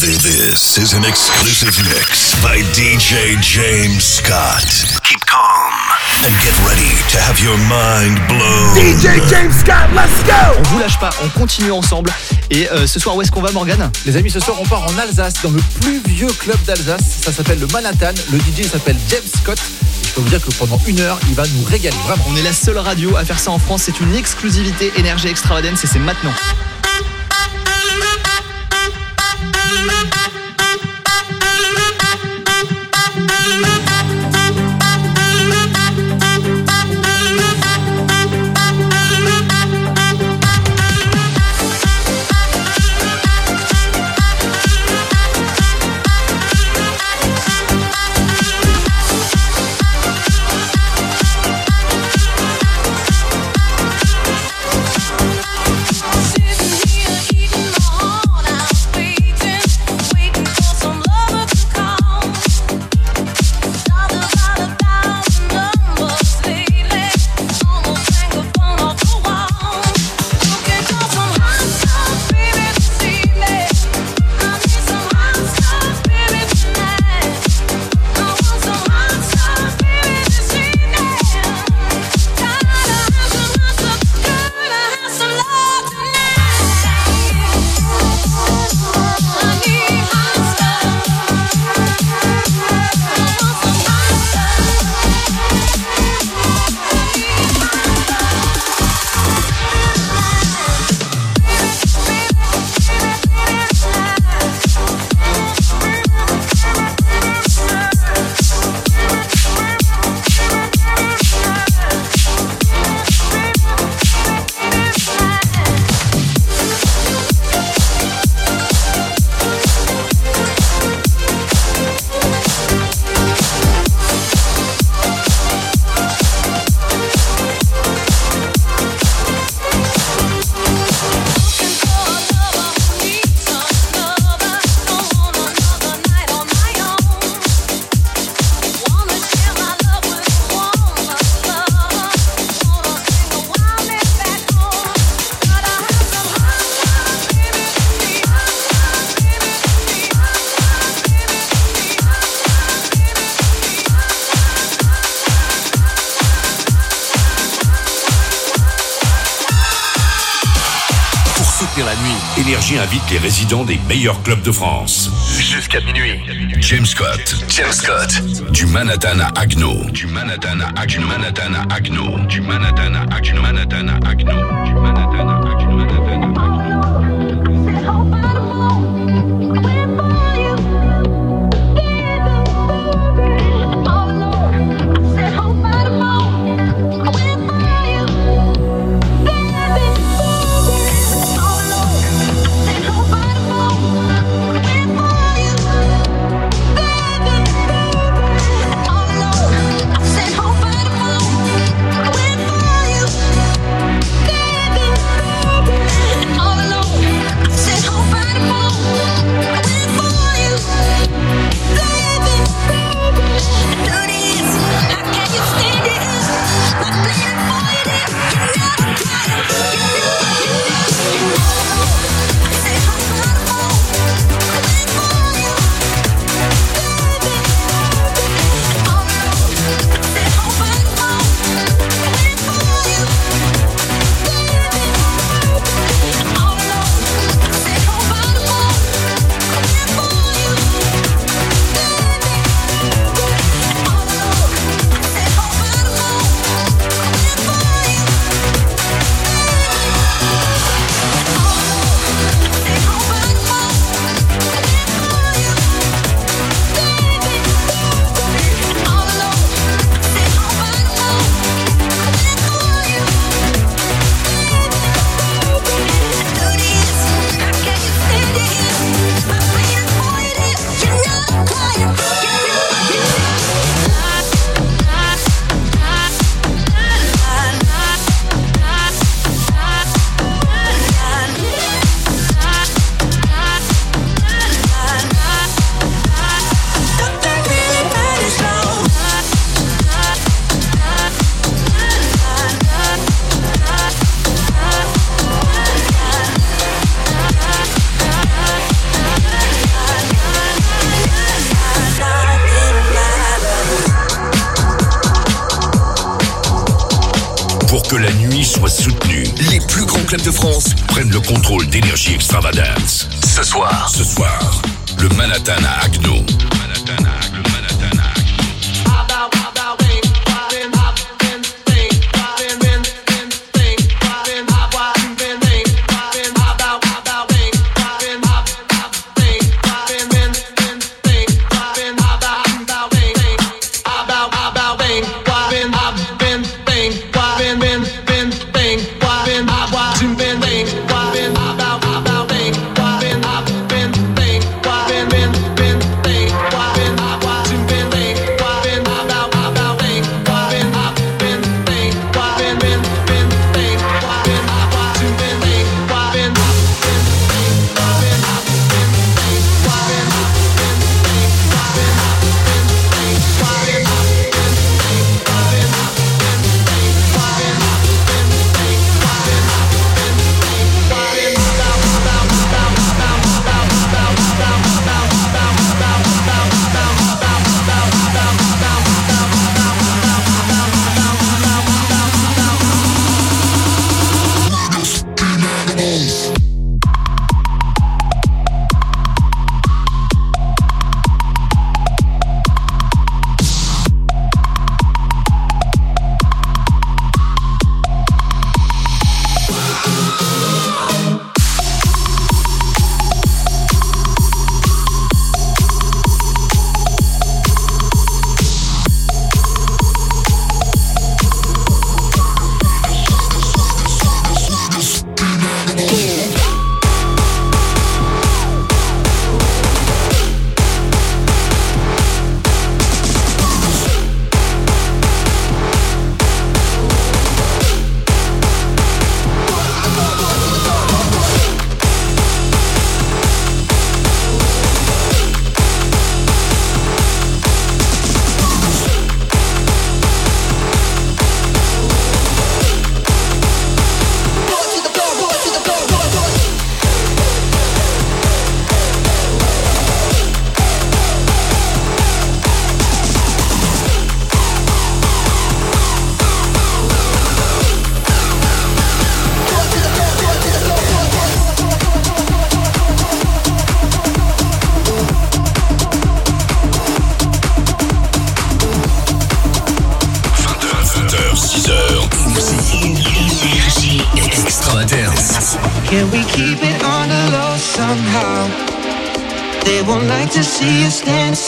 This is an exclusive mix by DJ James Scott. Keep calm and get ready to have your mind blown. DJ James Scott, let's go On vous lâche pas, on continue ensemble. Et euh, ce soir, où est-ce qu'on va, Morgane? Les amis, ce soir, on part en Alsace, dans le plus vieux club d'Alsace. Ça s'appelle le Manhattan. Le DJ s'appelle James Scott. Et je peux vous dire que pendant une heure, il va nous régaler. Vraiment. On est la seule radio à faire ça en France. C'est une exclusivité énergie extravagance et c'est maintenant. Bye. Énergie invite les résidents des meilleurs clubs de France. Jusqu'à minuit. James Scott. James Scott. Du Manhattan à Agno. Du Manhattan à Agno. Manhattan à Agno. Du Manhattan à Agno. Manhattan à Agno. Du Manhattan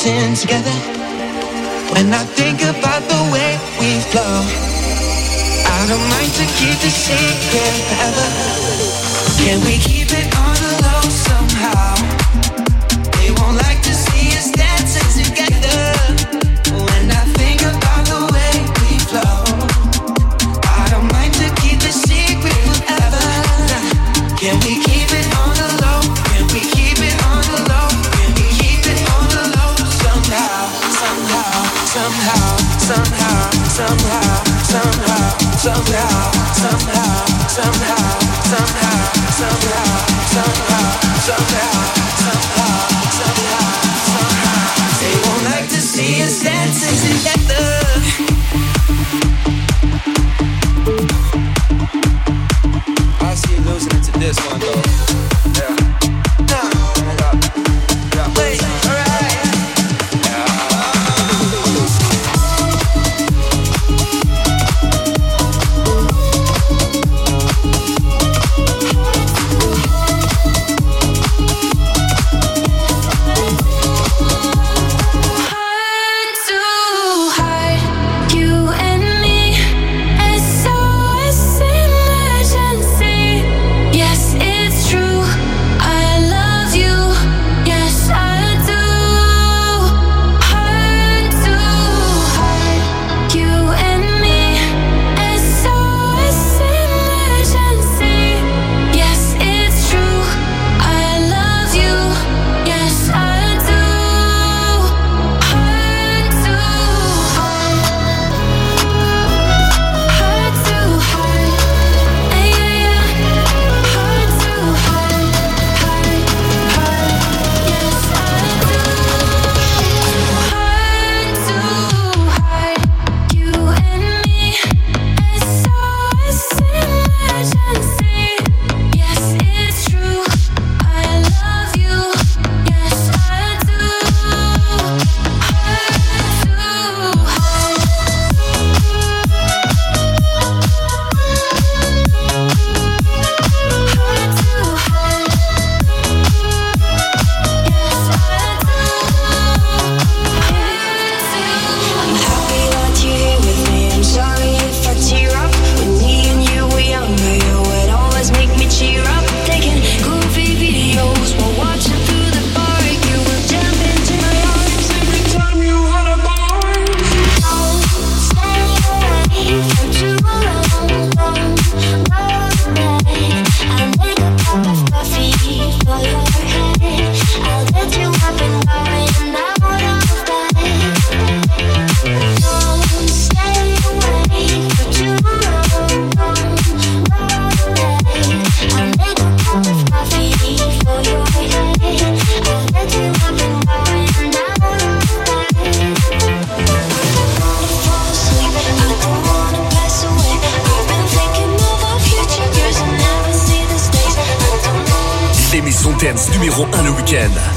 dancing together. When I think about the way we flow, I don't mind to keep the secret forever. Can we keep it on? somehow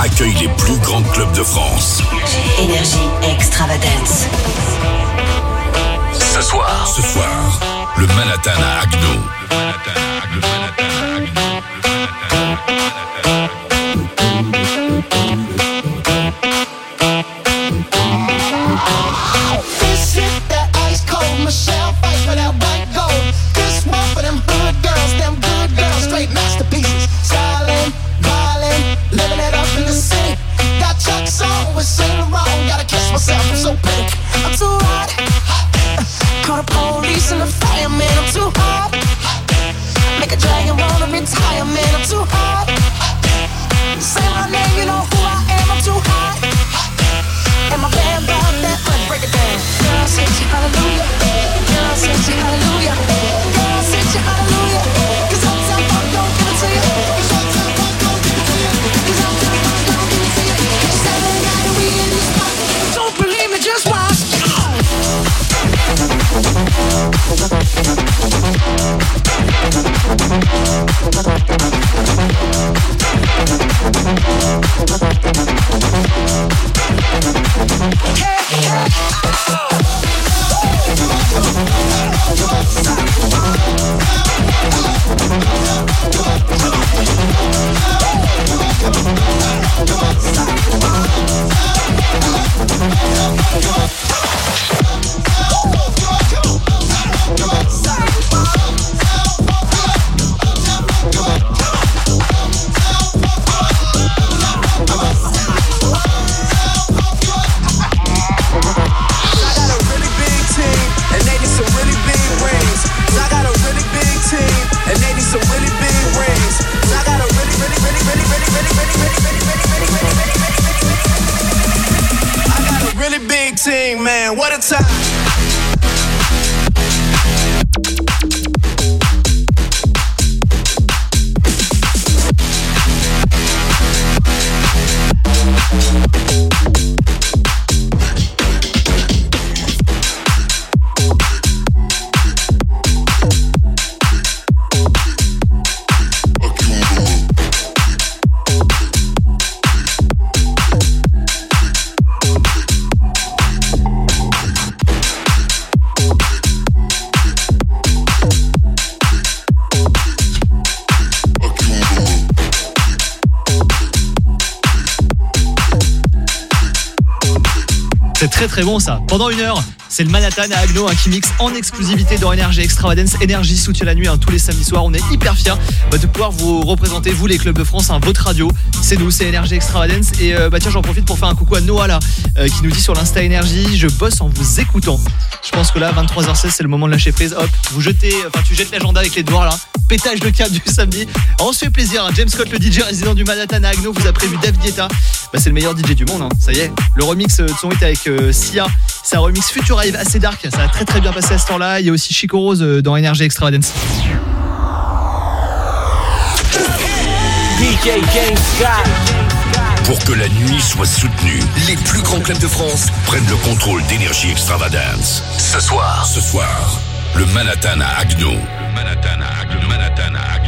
accueille les plus grands clubs de France. Énergie Extravagance. Ce soir, Ce soir, le Manhattan à Agno. Très bon ça. Pendant une heure, c'est le Manhattan à Agno hein, qui mixe en exclusivité dans Énergie Extravagance. Énergie soutient la nuit hein, tous les samedis soirs. On est hyper fiers bah, de pouvoir vous représenter, vous les clubs de France, hein, votre radio. C'est nous, c'est Énergie Extravagance. Et euh, bah tiens, j'en profite pour faire un coucou à Noah là, euh, qui nous dit sur l'Insta Énergie Je bosse en vous écoutant. Je pense que là, 23h16, c'est le moment de lâcher prise. Hop, vous jetez, enfin, tu jettes l'agenda avec les doigts là. Pétage de câble du samedi. On se fait plaisir. hein. James Scott, le DJ résident du Manhattan à Agno, vous a prévu Dave Guetta. Bah, c'est le meilleur DJ du monde, hein. ça y est. Le remix euh, de son hit avec euh, Sia, c'est un remix Future Rave assez dark. Ça a très très bien passé à ce temps-là. Il y a aussi Chico Rose euh, dans Energy Extravagance. DJ James Scott. Pour que la nuit soit soutenue, Les plus grands clubs de France. prennent le contrôle d'énergie extravagance. Ce soir, Ce soir, le Manhattan à Agno. Manhattan à Manhattan à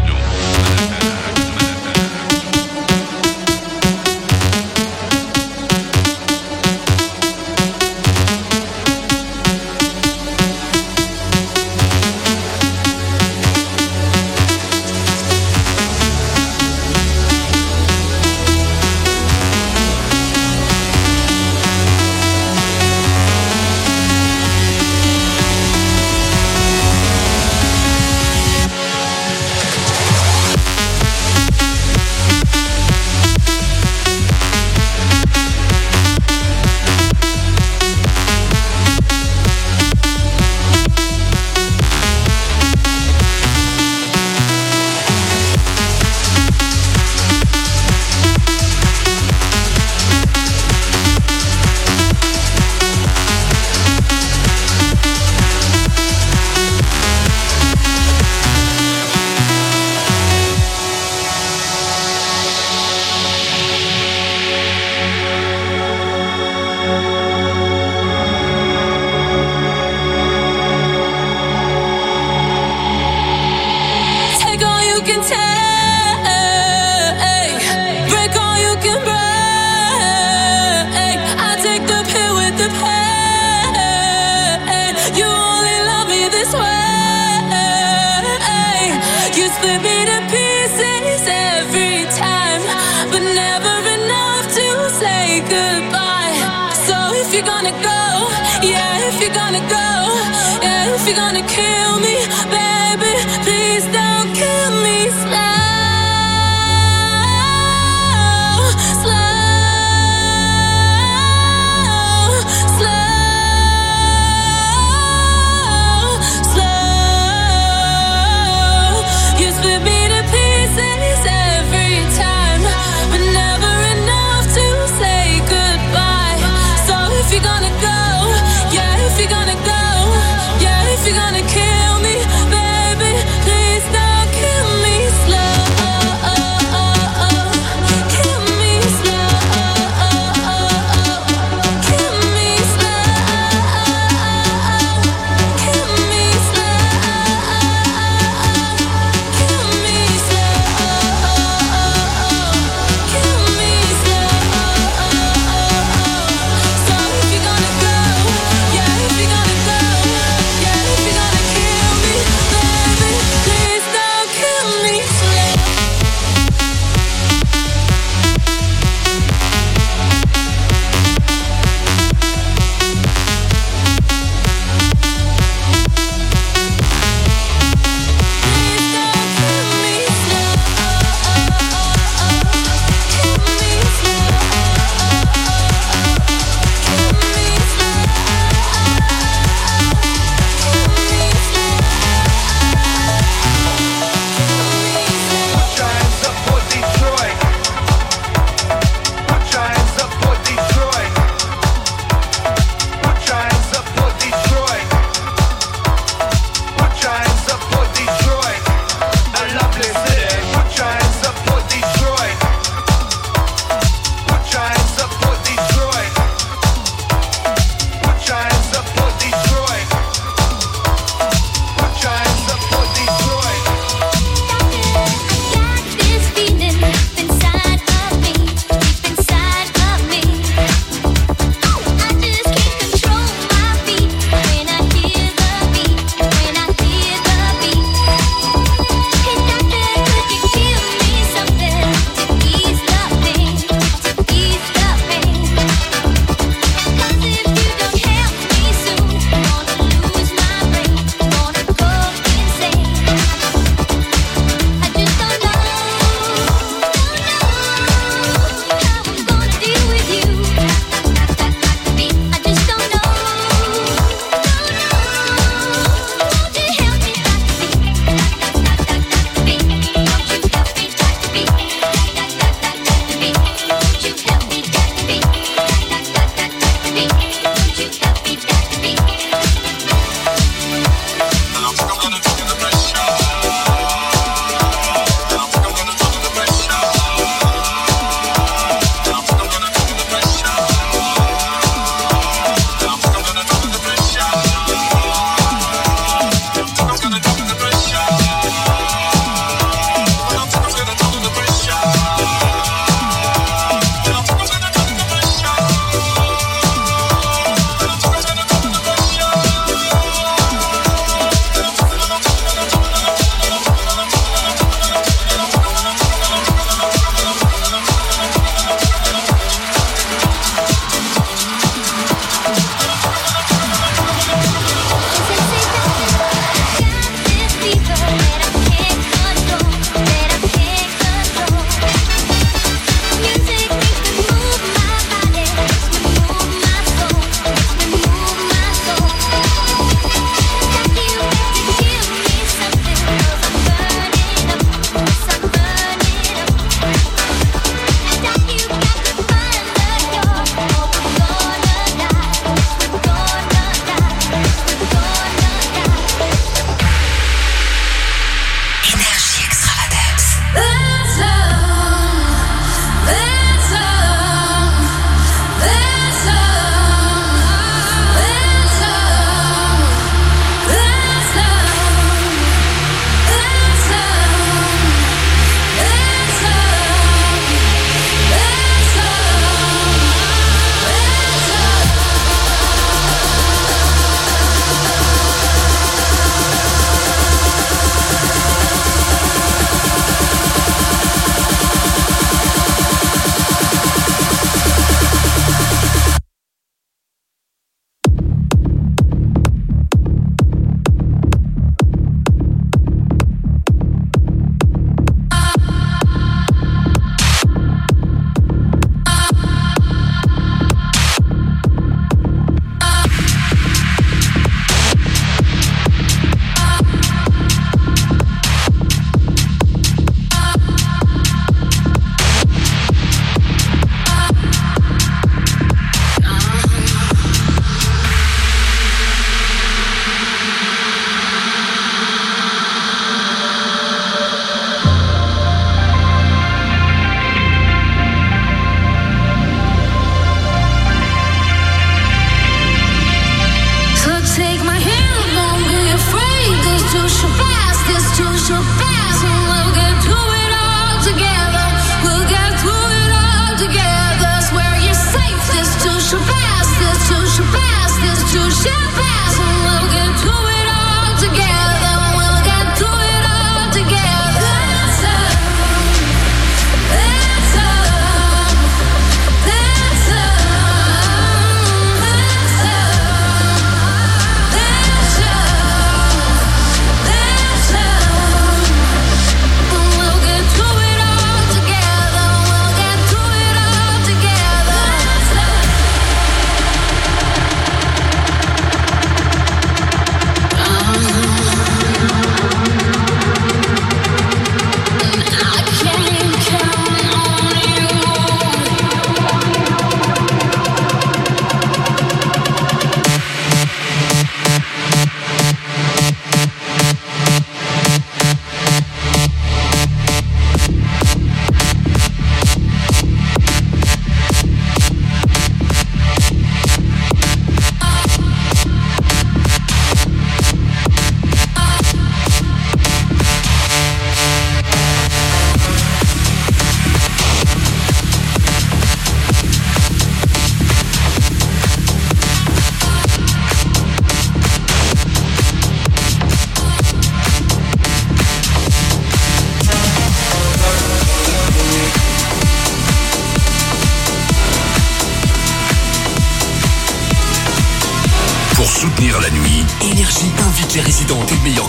gonna go, yeah, if you're gonna go, yeah, if you're gonna kill me, baby.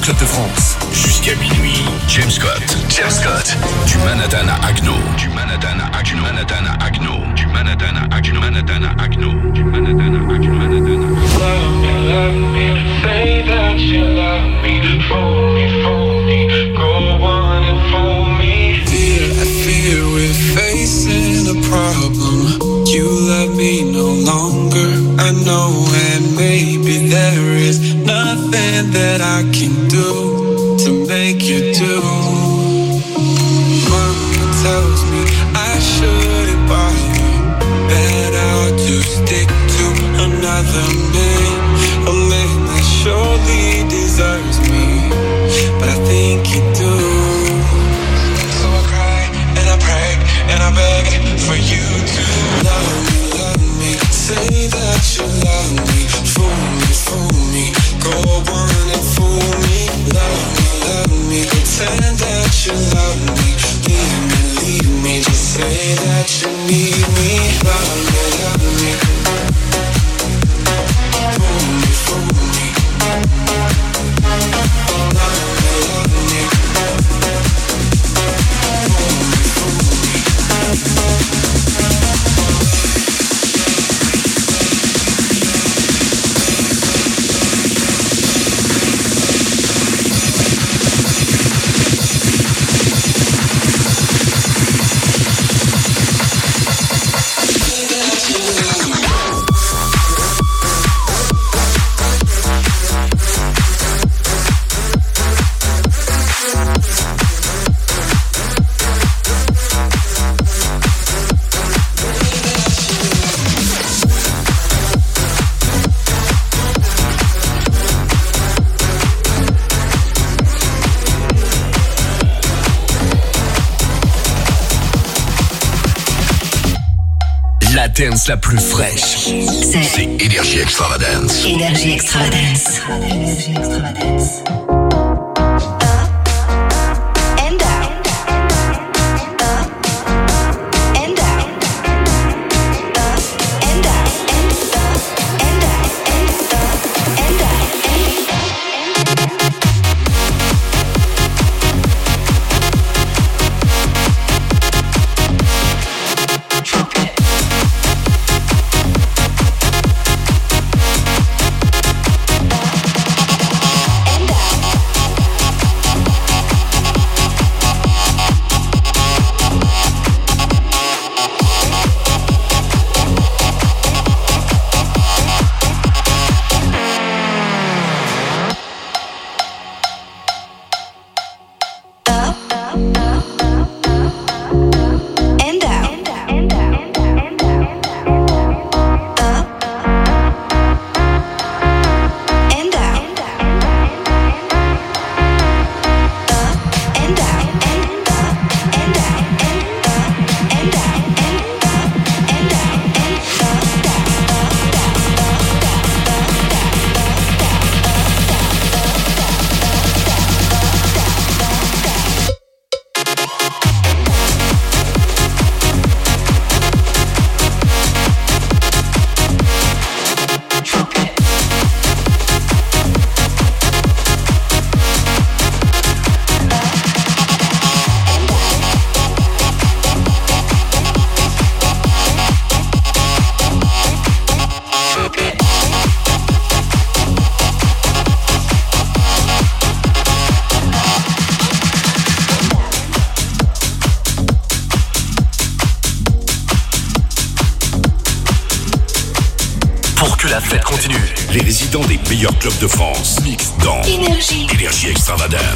Club de France. dance la plus fraîche. C'est Énergie Extravagance. Énergie Extravagance. Énergie Extravagance. Club de France. Mix dans Énergie. Énergie extravagante.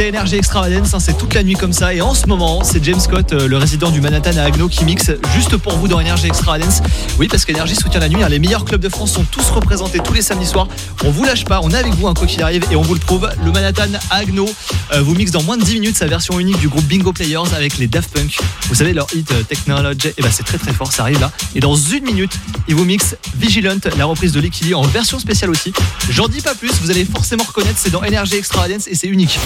C'est Énergie Extravagance, hein, c'est toute la nuit comme ça. Et en ce moment, c'est James Scott, euh, le résident du Manhattan à Agno, qui mixe juste pour vous dans Énergie Extravagance. Oui, parce qu'Énergie soutient la nuit. hein, les meilleurs clubs de France sont tous représentés tous les samedis soirs. On vous lâche pas, on est avec vous, un quoi qu'il arrive, et on vous le prouve. Le Manhattan à Agno euh, vous mixe dans moins de 10 minutes sa version unique du groupe Bingo Players avec les Daft Punk. Vous savez, leur hit euh, Technology, et ben c'est très très fort, ça arrive là. Et dans une minute, ils vous mixent Vigilant, la reprise de Liquidi en version spéciale aussi. J'en dis pas plus, vous allez forcément reconnaître, c'est dans Energy Extravagance et c'est unique.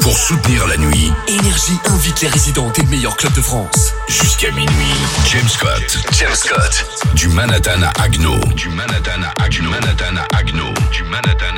Pour soutenir la nuit, Énergie invite les résidents des meilleurs clubs de France. jusqu'à minuit, James Scott. James Scott. Du Manhattan à Agno. Du Manhattan à Agno. Manhattan à Agno. Du. Manhattan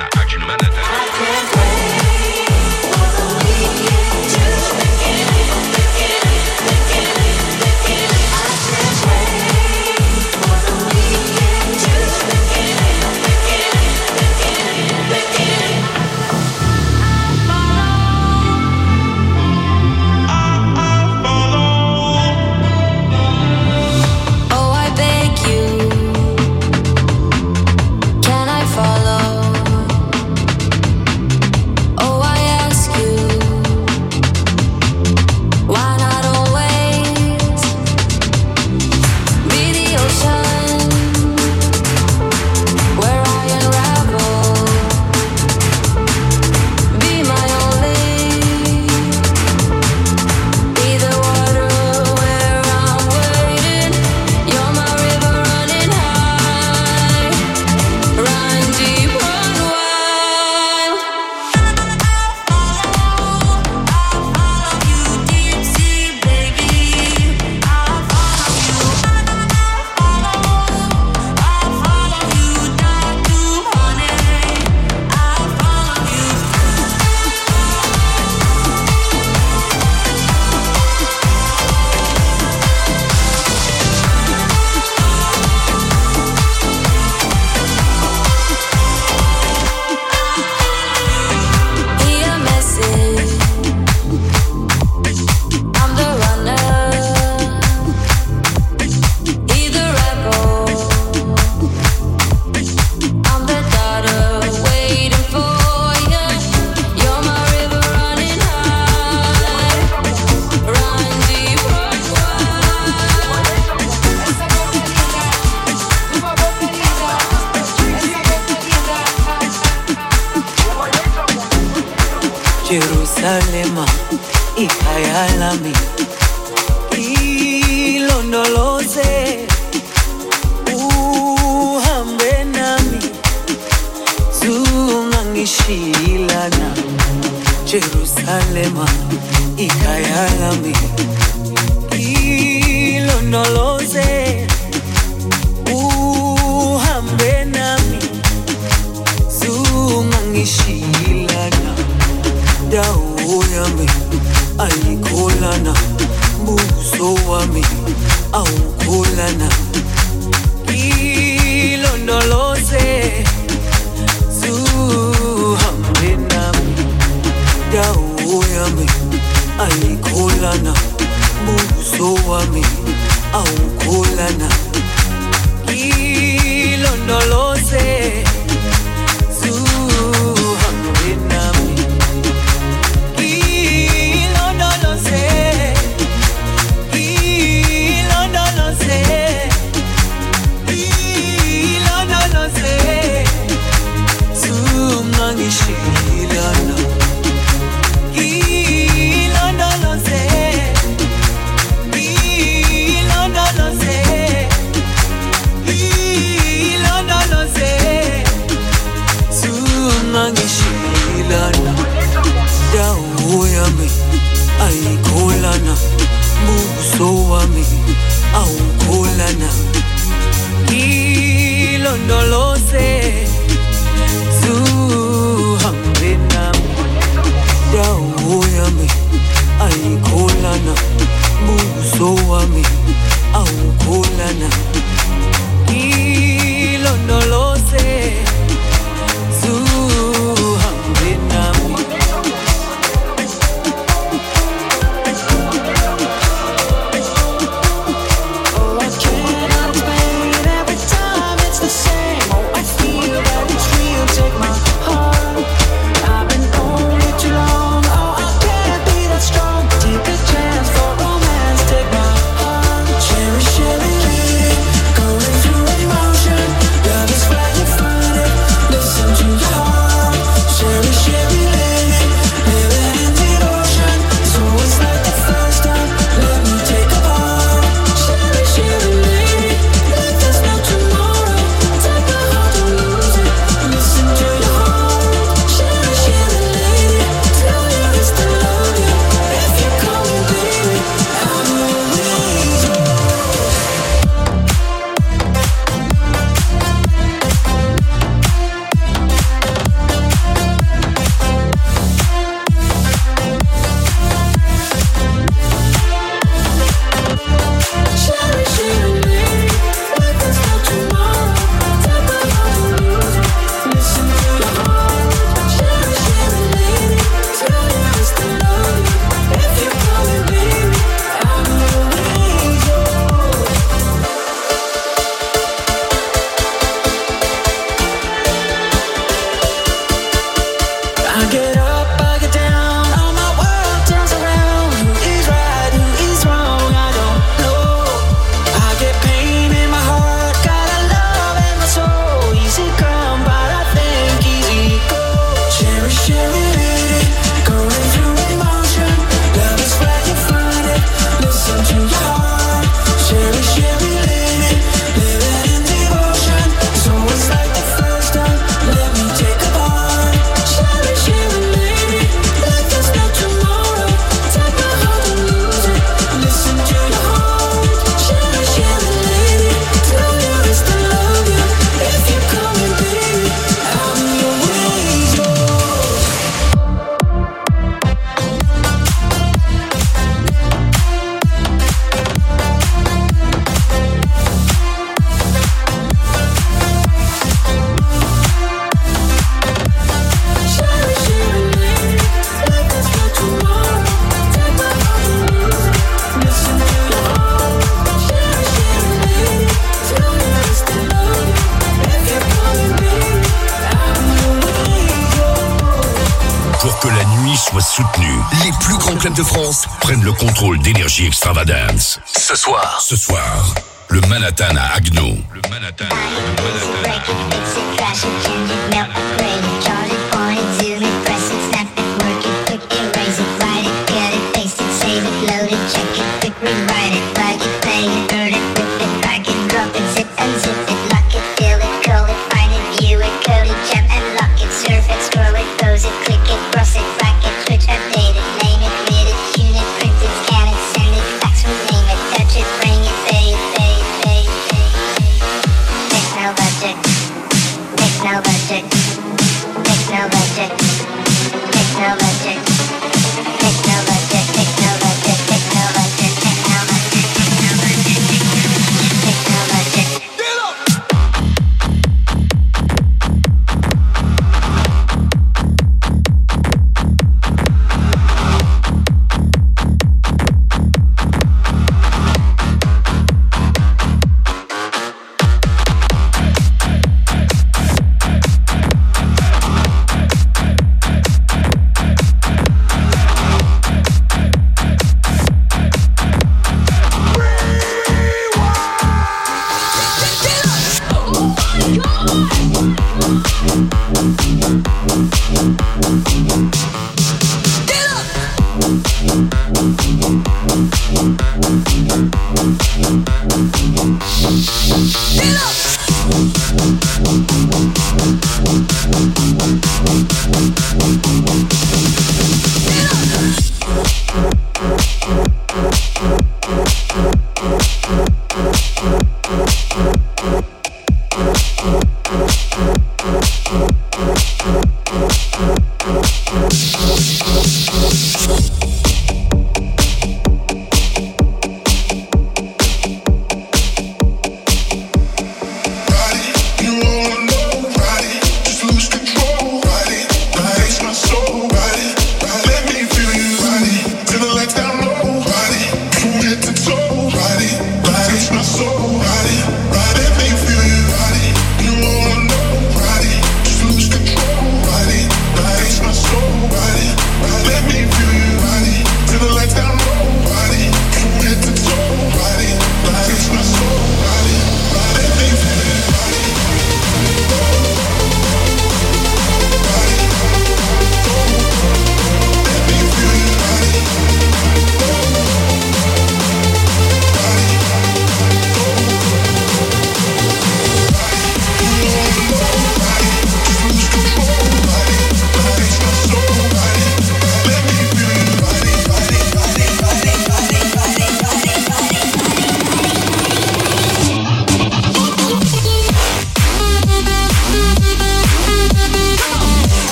contrôle d'énergie extravagance. Ce soir. Ce soir. Le Manhattan à Agno. Le Manhattan. Le Manhattan.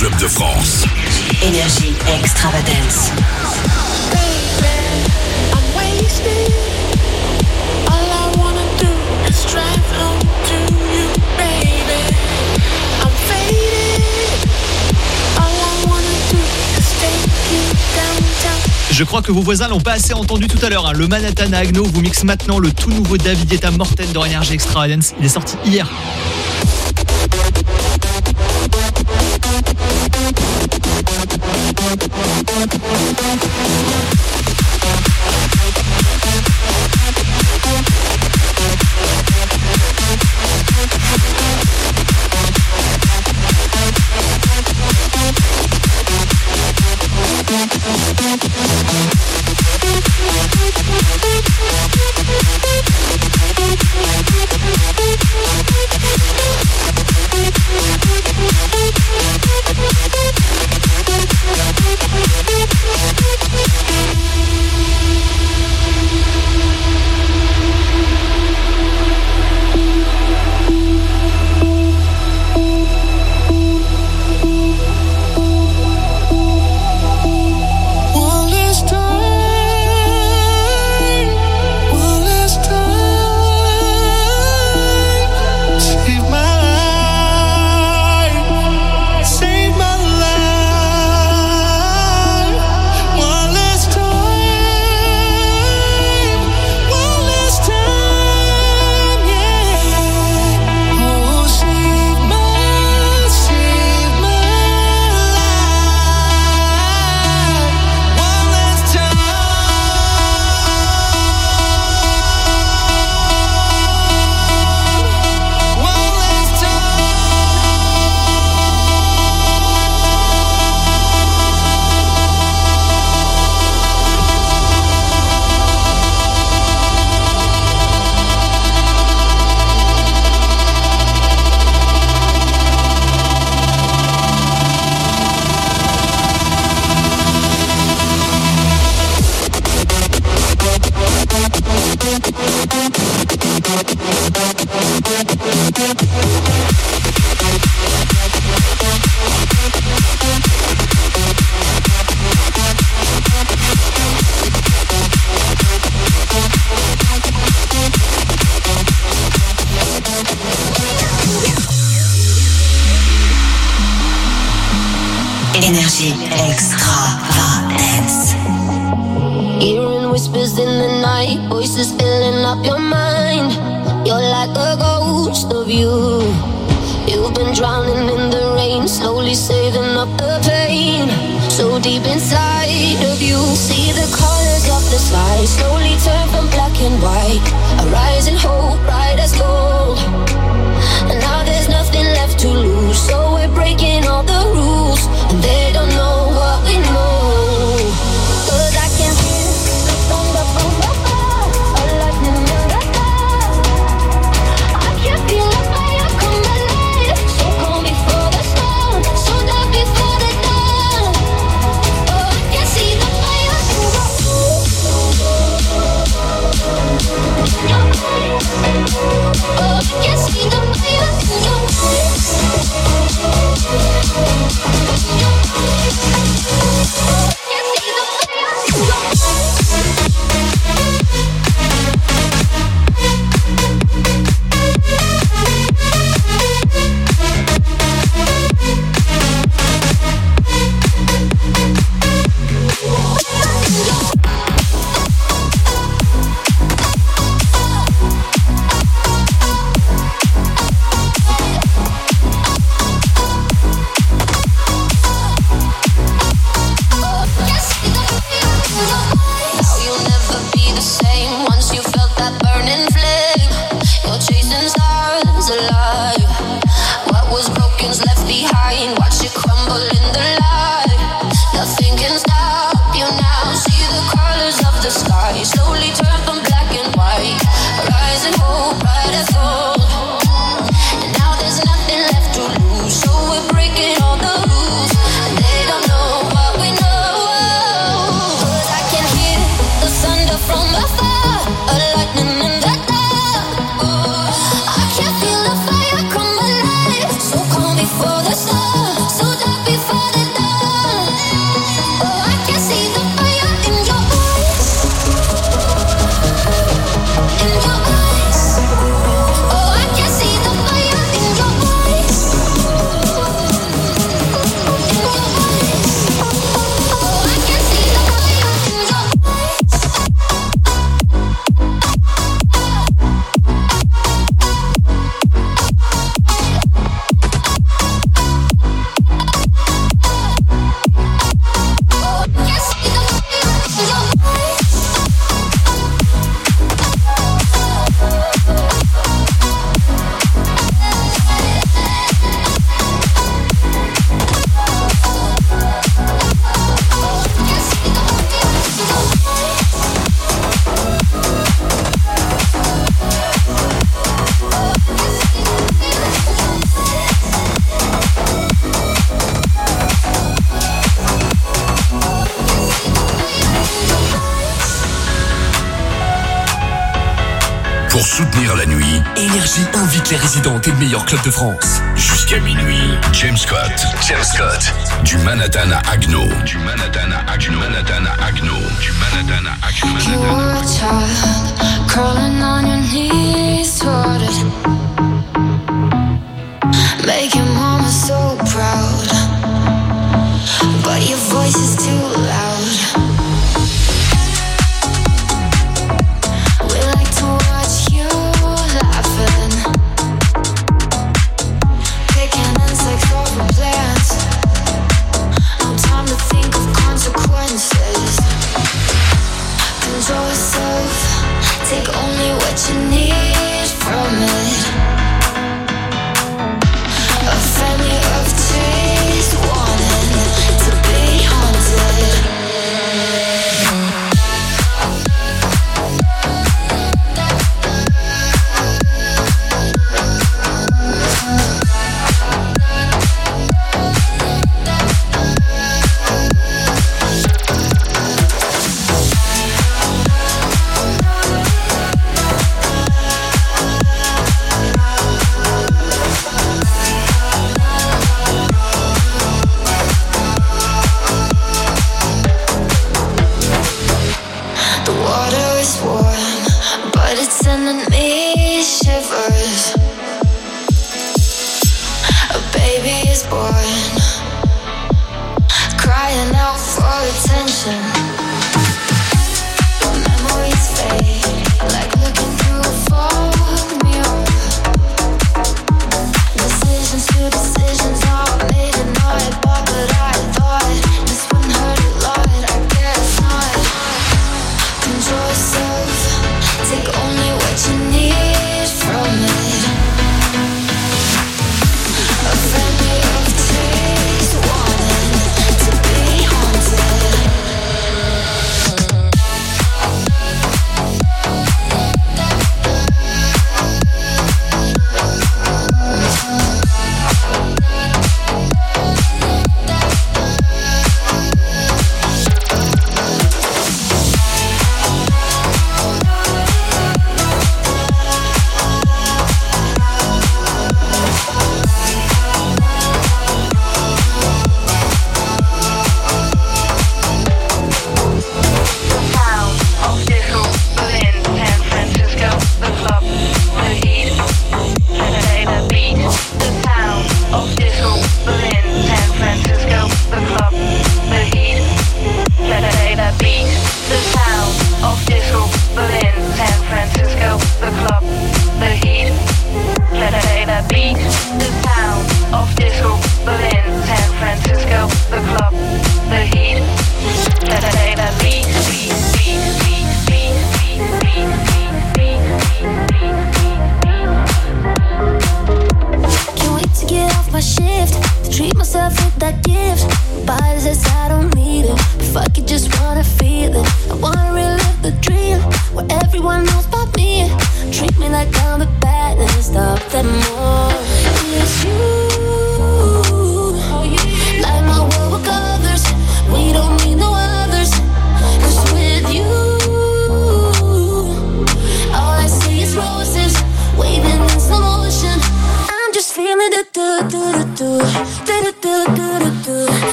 clubs de France. Je crois que vos voisins l'ont pas assez entendu tout à l'heure. Hein. Le Manhattan Agno vous mixe maintenant le tout nouveau David Guetta Morten dans Energy Extra Dance. Il est sorti hier. slide. Slowly turn from black and white. A rise in hope. Pour soutenir la nuit, Énergie invite les résidents des meilleurs clubs de France. Jusqu'à minuit, James Scott. James Scott. Du Manhattan à Agno. Du Manhattan à Agno. Manhattan à Agno. Du Manhattan à Agno. So proud. But your voice is too loud.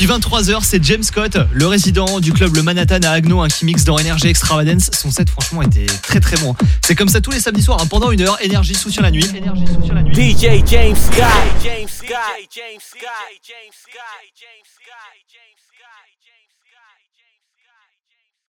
Depuis 23h, c'est James Scott, le résident du club Le Manhattan à Agno, qui mixe dans Energy Extravagance. Son set, franchement, était très très bon. Hein. C'est comme ça tous les samedis soirs, hein, pendant une heure, Énergie soutient la nuit. DJ James Scott. James Scott. James Scott. James